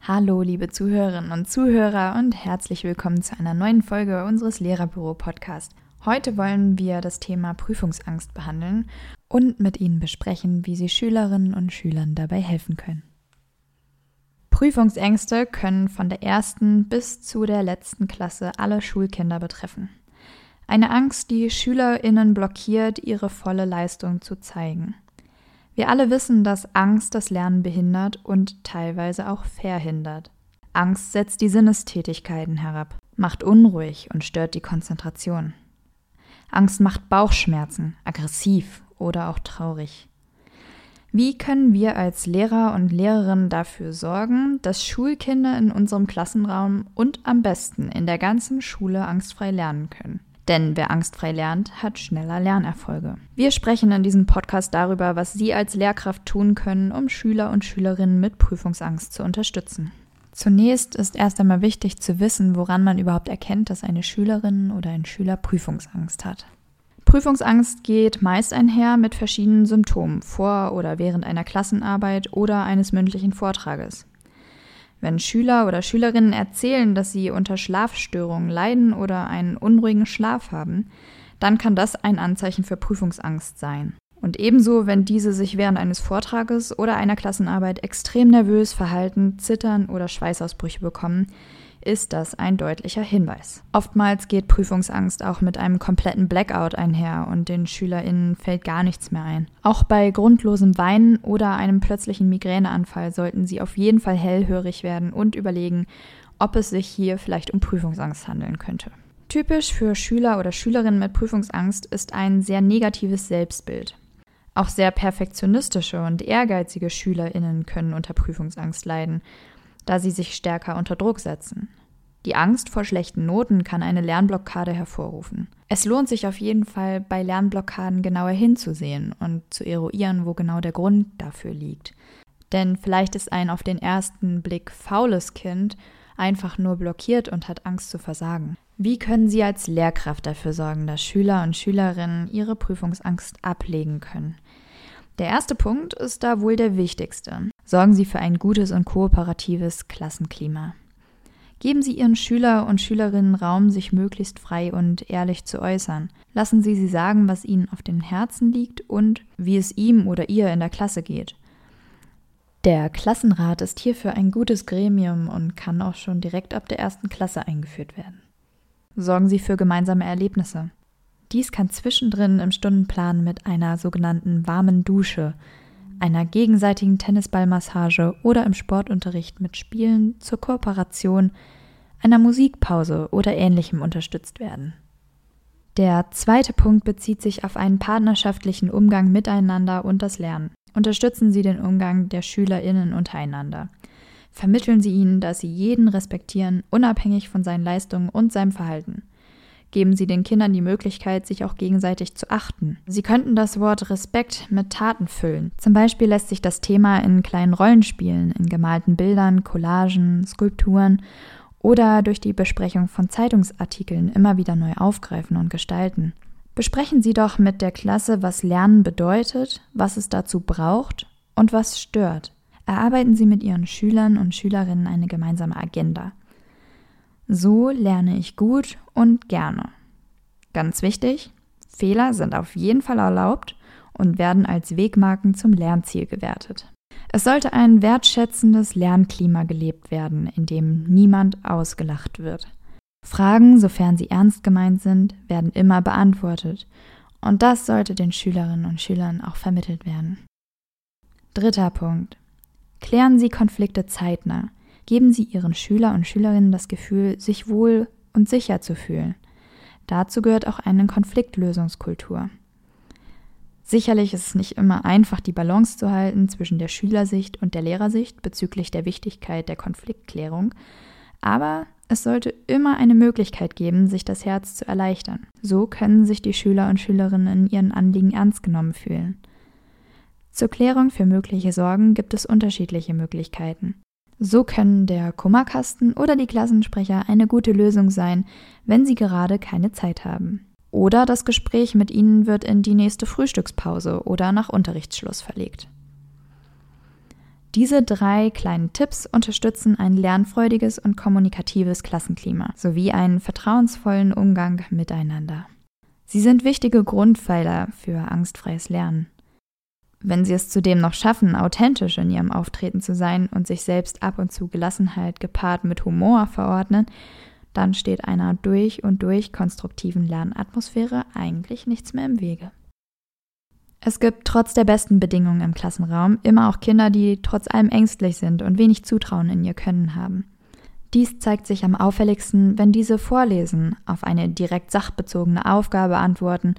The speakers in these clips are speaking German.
Hallo, liebe Zuhörerinnen und Zuhörer und herzlich willkommen zu einer neuen Folge unseres Lehrerbüro-Podcasts. Heute wollen wir das Thema Prüfungsangst behandeln und mit Ihnen besprechen, wie Sie Schülerinnen und Schülern dabei helfen können. Prüfungsängste können von der ersten bis zu der letzten Klasse alle Schulkinder betreffen. Eine Angst, die Schülerinnen blockiert, ihre volle Leistung zu zeigen. Wir alle wissen, dass Angst das Lernen behindert und teilweise auch verhindert. Angst setzt die Sinnestätigkeiten herab, macht unruhig und stört die Konzentration. Angst macht Bauchschmerzen, aggressiv oder auch traurig. Wie können wir als Lehrer und Lehrerinnen dafür sorgen, dass Schulkinder in unserem Klassenraum und am besten in der ganzen Schule angstfrei lernen können? Denn wer angstfrei lernt, hat schneller Lernerfolge. Wir sprechen in diesem Podcast darüber, was Sie als Lehrkraft tun können, um Schüler und Schülerinnen mit Prüfungsangst zu unterstützen. Zunächst ist erst einmal wichtig zu wissen, woran man überhaupt erkennt, dass eine Schülerin oder ein Schüler Prüfungsangst hat. Prüfungsangst geht meist einher mit verschiedenen Symptomen vor oder während einer Klassenarbeit oder eines mündlichen Vortrages. Wenn Schüler oder Schülerinnen erzählen, dass sie unter Schlafstörungen leiden oder einen unruhigen Schlaf haben, dann kann das ein Anzeichen für Prüfungsangst sein. Und ebenso, wenn diese sich während eines Vortrages oder einer Klassenarbeit extrem nervös verhalten, zittern oder Schweißausbrüche bekommen, ist das ein deutlicher Hinweis. Oftmals geht Prüfungsangst auch mit einem kompletten Blackout einher und den SchülerInnen fällt gar nichts mehr ein. Auch bei grundlosem Weinen oder einem plötzlichen Migräneanfall sollten sie auf jeden Fall hellhörig werden und überlegen, ob es sich hier vielleicht um Prüfungsangst handeln könnte. Typisch für Schüler oder Schülerinnen mit Prüfungsangst ist ein sehr negatives Selbstbild. Auch sehr perfektionistische und ehrgeizige SchülerInnen können unter Prüfungsangst leiden da sie sich stärker unter Druck setzen. Die Angst vor schlechten Noten kann eine Lernblockade hervorrufen. Es lohnt sich auf jeden Fall, bei Lernblockaden genauer hinzusehen und zu eruieren, wo genau der Grund dafür liegt. Denn vielleicht ist ein auf den ersten Blick faules Kind einfach nur blockiert und hat Angst zu versagen. Wie können Sie als Lehrkraft dafür sorgen, dass Schüler und Schülerinnen ihre Prüfungsangst ablegen können? Der erste Punkt ist da wohl der wichtigste. Sorgen Sie für ein gutes und kooperatives Klassenklima. Geben Sie Ihren Schüler und Schülerinnen Raum, sich möglichst frei und ehrlich zu äußern. Lassen Sie sie sagen, was ihnen auf dem Herzen liegt und wie es ihm oder ihr in der Klasse geht. Der Klassenrat ist hierfür ein gutes Gremium und kann auch schon direkt ab der ersten Klasse eingeführt werden. Sorgen Sie für gemeinsame Erlebnisse. Dies kann zwischendrin im Stundenplan mit einer sogenannten warmen Dusche, einer gegenseitigen Tennisballmassage oder im Sportunterricht mit Spielen zur Kooperation, einer Musikpause oder ähnlichem unterstützt werden. Der zweite Punkt bezieht sich auf einen partnerschaftlichen Umgang miteinander und das Lernen. Unterstützen Sie den Umgang der SchülerInnen untereinander. Vermitteln Sie ihnen, dass sie jeden respektieren, unabhängig von seinen Leistungen und seinem Verhalten. Geben Sie den Kindern die Möglichkeit, sich auch gegenseitig zu achten. Sie könnten das Wort Respekt mit Taten füllen. Zum Beispiel lässt sich das Thema in kleinen Rollenspielen, in gemalten Bildern, Collagen, Skulpturen oder durch die Besprechung von Zeitungsartikeln immer wieder neu aufgreifen und gestalten. Besprechen Sie doch mit der Klasse, was Lernen bedeutet, was es dazu braucht und was stört. Erarbeiten Sie mit Ihren Schülern und Schülerinnen eine gemeinsame Agenda. So lerne ich gut und gerne. Ganz wichtig, Fehler sind auf jeden Fall erlaubt und werden als Wegmarken zum Lernziel gewertet. Es sollte ein wertschätzendes Lernklima gelebt werden, in dem niemand ausgelacht wird. Fragen, sofern sie ernst gemeint sind, werden immer beantwortet, und das sollte den Schülerinnen und Schülern auch vermittelt werden. Dritter Punkt. Klären Sie Konflikte zeitnah geben Sie Ihren Schüler und Schülerinnen das Gefühl, sich wohl und sicher zu fühlen. Dazu gehört auch eine Konfliktlösungskultur. Sicherlich ist es nicht immer einfach, die Balance zu halten zwischen der Schülersicht und der Lehrersicht bezüglich der Wichtigkeit der Konfliktklärung, aber es sollte immer eine Möglichkeit geben, sich das Herz zu erleichtern. So können sich die Schüler und Schülerinnen in ihren Anliegen ernst genommen fühlen. Zur Klärung für mögliche Sorgen gibt es unterschiedliche Möglichkeiten. So können der Kummerkasten oder die Klassensprecher eine gute Lösung sein, wenn Sie gerade keine Zeit haben. Oder das Gespräch mit ihnen wird in die nächste Frühstückspause oder nach Unterrichtsschluss verlegt. Diese drei kleinen Tipps unterstützen ein lernfreudiges und kommunikatives Klassenklima sowie einen vertrauensvollen Umgang miteinander. Sie sind wichtige Grundpfeiler für angstfreies Lernen. Wenn Sie es zudem noch schaffen, authentisch in Ihrem Auftreten zu sein und sich selbst ab und zu Gelassenheit gepaart mit Humor verordnen, dann steht einer durch und durch konstruktiven Lernatmosphäre eigentlich nichts mehr im Wege. Es gibt trotz der besten Bedingungen im Klassenraum immer auch Kinder, die trotz allem ängstlich sind und wenig Zutrauen in ihr Können haben. Dies zeigt sich am auffälligsten, wenn diese vorlesen, auf eine direkt sachbezogene Aufgabe antworten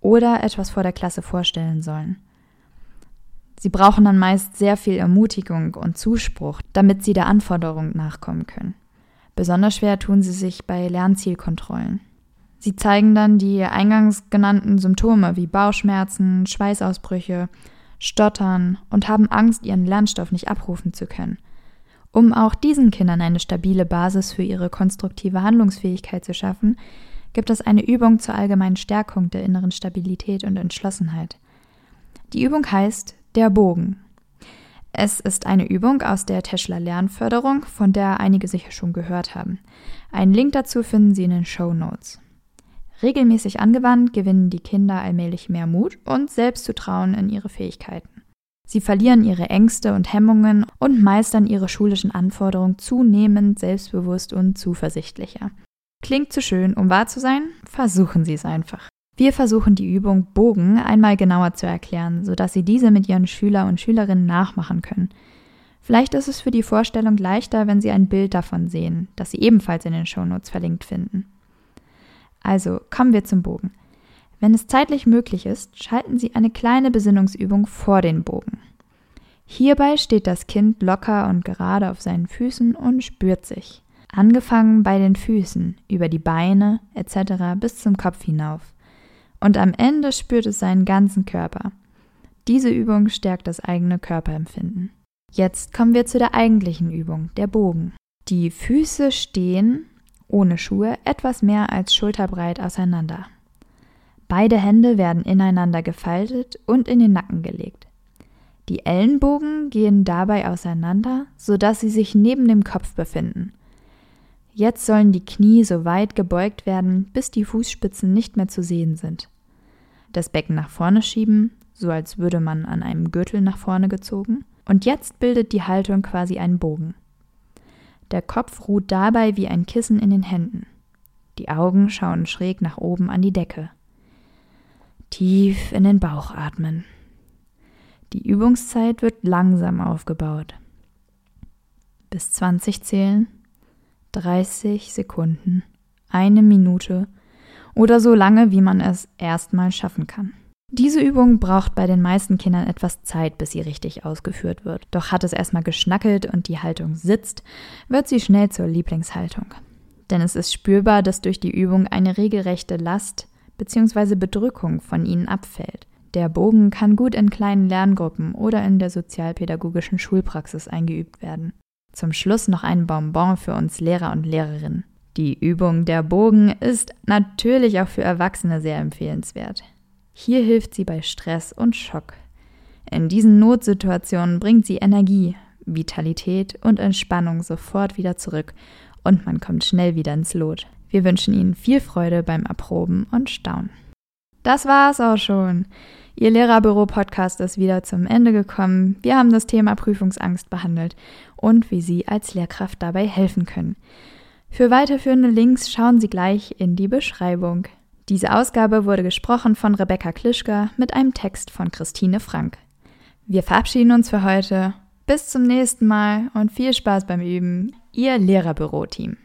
oder etwas vor der Klasse vorstellen sollen. Sie brauchen dann meist sehr viel Ermutigung und Zuspruch, damit sie der Anforderung nachkommen können. Besonders schwer tun sie sich bei Lernzielkontrollen. Sie zeigen dann die eingangs genannten Symptome wie Bauchschmerzen, Schweißausbrüche, Stottern und haben Angst, ihren Lernstoff nicht abrufen zu können. Um auch diesen Kindern eine stabile Basis für ihre konstruktive Handlungsfähigkeit zu schaffen, gibt es eine Übung zur allgemeinen Stärkung der inneren Stabilität und Entschlossenheit. Die Übung heißt der Bogen. Es ist eine Übung aus der Teschler Lernförderung, von der einige sicher schon gehört haben. Einen Link dazu finden Sie in den Show Notes. Regelmäßig angewandt gewinnen die Kinder allmählich mehr Mut und Selbstzutrauen in ihre Fähigkeiten. Sie verlieren ihre Ängste und Hemmungen und meistern ihre schulischen Anforderungen zunehmend selbstbewusst und zuversichtlicher. Klingt zu schön, um wahr zu sein? Versuchen Sie es einfach. Wir versuchen die Übung Bogen einmal genauer zu erklären, sodass Sie diese mit Ihren Schüler und Schülerinnen nachmachen können. Vielleicht ist es für die Vorstellung leichter, wenn Sie ein Bild davon sehen, das Sie ebenfalls in den Shownotes verlinkt finden. Also kommen wir zum Bogen. Wenn es zeitlich möglich ist, schalten Sie eine kleine Besinnungsübung vor den Bogen. Hierbei steht das Kind locker und gerade auf seinen Füßen und spürt sich. Angefangen bei den Füßen, über die Beine etc. bis zum Kopf hinauf. Und am Ende spürt es seinen ganzen Körper. Diese Übung stärkt das eigene Körperempfinden. Jetzt kommen wir zu der eigentlichen Übung, der Bogen. Die Füße stehen ohne Schuhe etwas mehr als schulterbreit auseinander. Beide Hände werden ineinander gefaltet und in den Nacken gelegt. Die Ellenbogen gehen dabei auseinander, sodass sie sich neben dem Kopf befinden. Jetzt sollen die Knie so weit gebeugt werden, bis die Fußspitzen nicht mehr zu sehen sind. Das Becken nach vorne schieben, so als würde man an einem Gürtel nach vorne gezogen, und jetzt bildet die Haltung quasi einen Bogen. Der Kopf ruht dabei wie ein Kissen in den Händen. Die Augen schauen schräg nach oben an die Decke. Tief in den Bauch atmen. Die Übungszeit wird langsam aufgebaut. Bis 20 zählen, 30 Sekunden, eine Minute oder so lange, wie man es erstmal schaffen kann. Diese Übung braucht bei den meisten Kindern etwas Zeit, bis sie richtig ausgeführt wird. Doch hat es erstmal geschnackelt und die Haltung sitzt, wird sie schnell zur Lieblingshaltung. Denn es ist spürbar, dass durch die Übung eine regelrechte Last bzw. Bedrückung von ihnen abfällt. Der Bogen kann gut in kleinen Lerngruppen oder in der sozialpädagogischen Schulpraxis eingeübt werden. Zum Schluss noch ein Bonbon für uns Lehrer und Lehrerinnen. Die Übung der Bogen ist natürlich auch für Erwachsene sehr empfehlenswert. Hier hilft sie bei Stress und Schock. In diesen Notsituationen bringt sie Energie, Vitalität und Entspannung sofort wieder zurück und man kommt schnell wieder ins Lot. Wir wünschen Ihnen viel Freude beim Erproben und Staunen. Das war's auch schon. Ihr Lehrerbüro-Podcast ist wieder zum Ende gekommen. Wir haben das Thema Prüfungsangst behandelt und wie Sie als Lehrkraft dabei helfen können. Für weiterführende Links schauen Sie gleich in die Beschreibung. Diese Ausgabe wurde gesprochen von Rebecca Klischka mit einem Text von Christine Frank. Wir verabschieden uns für heute. Bis zum nächsten Mal und viel Spaß beim Üben. Ihr Lehrerbüro-Team.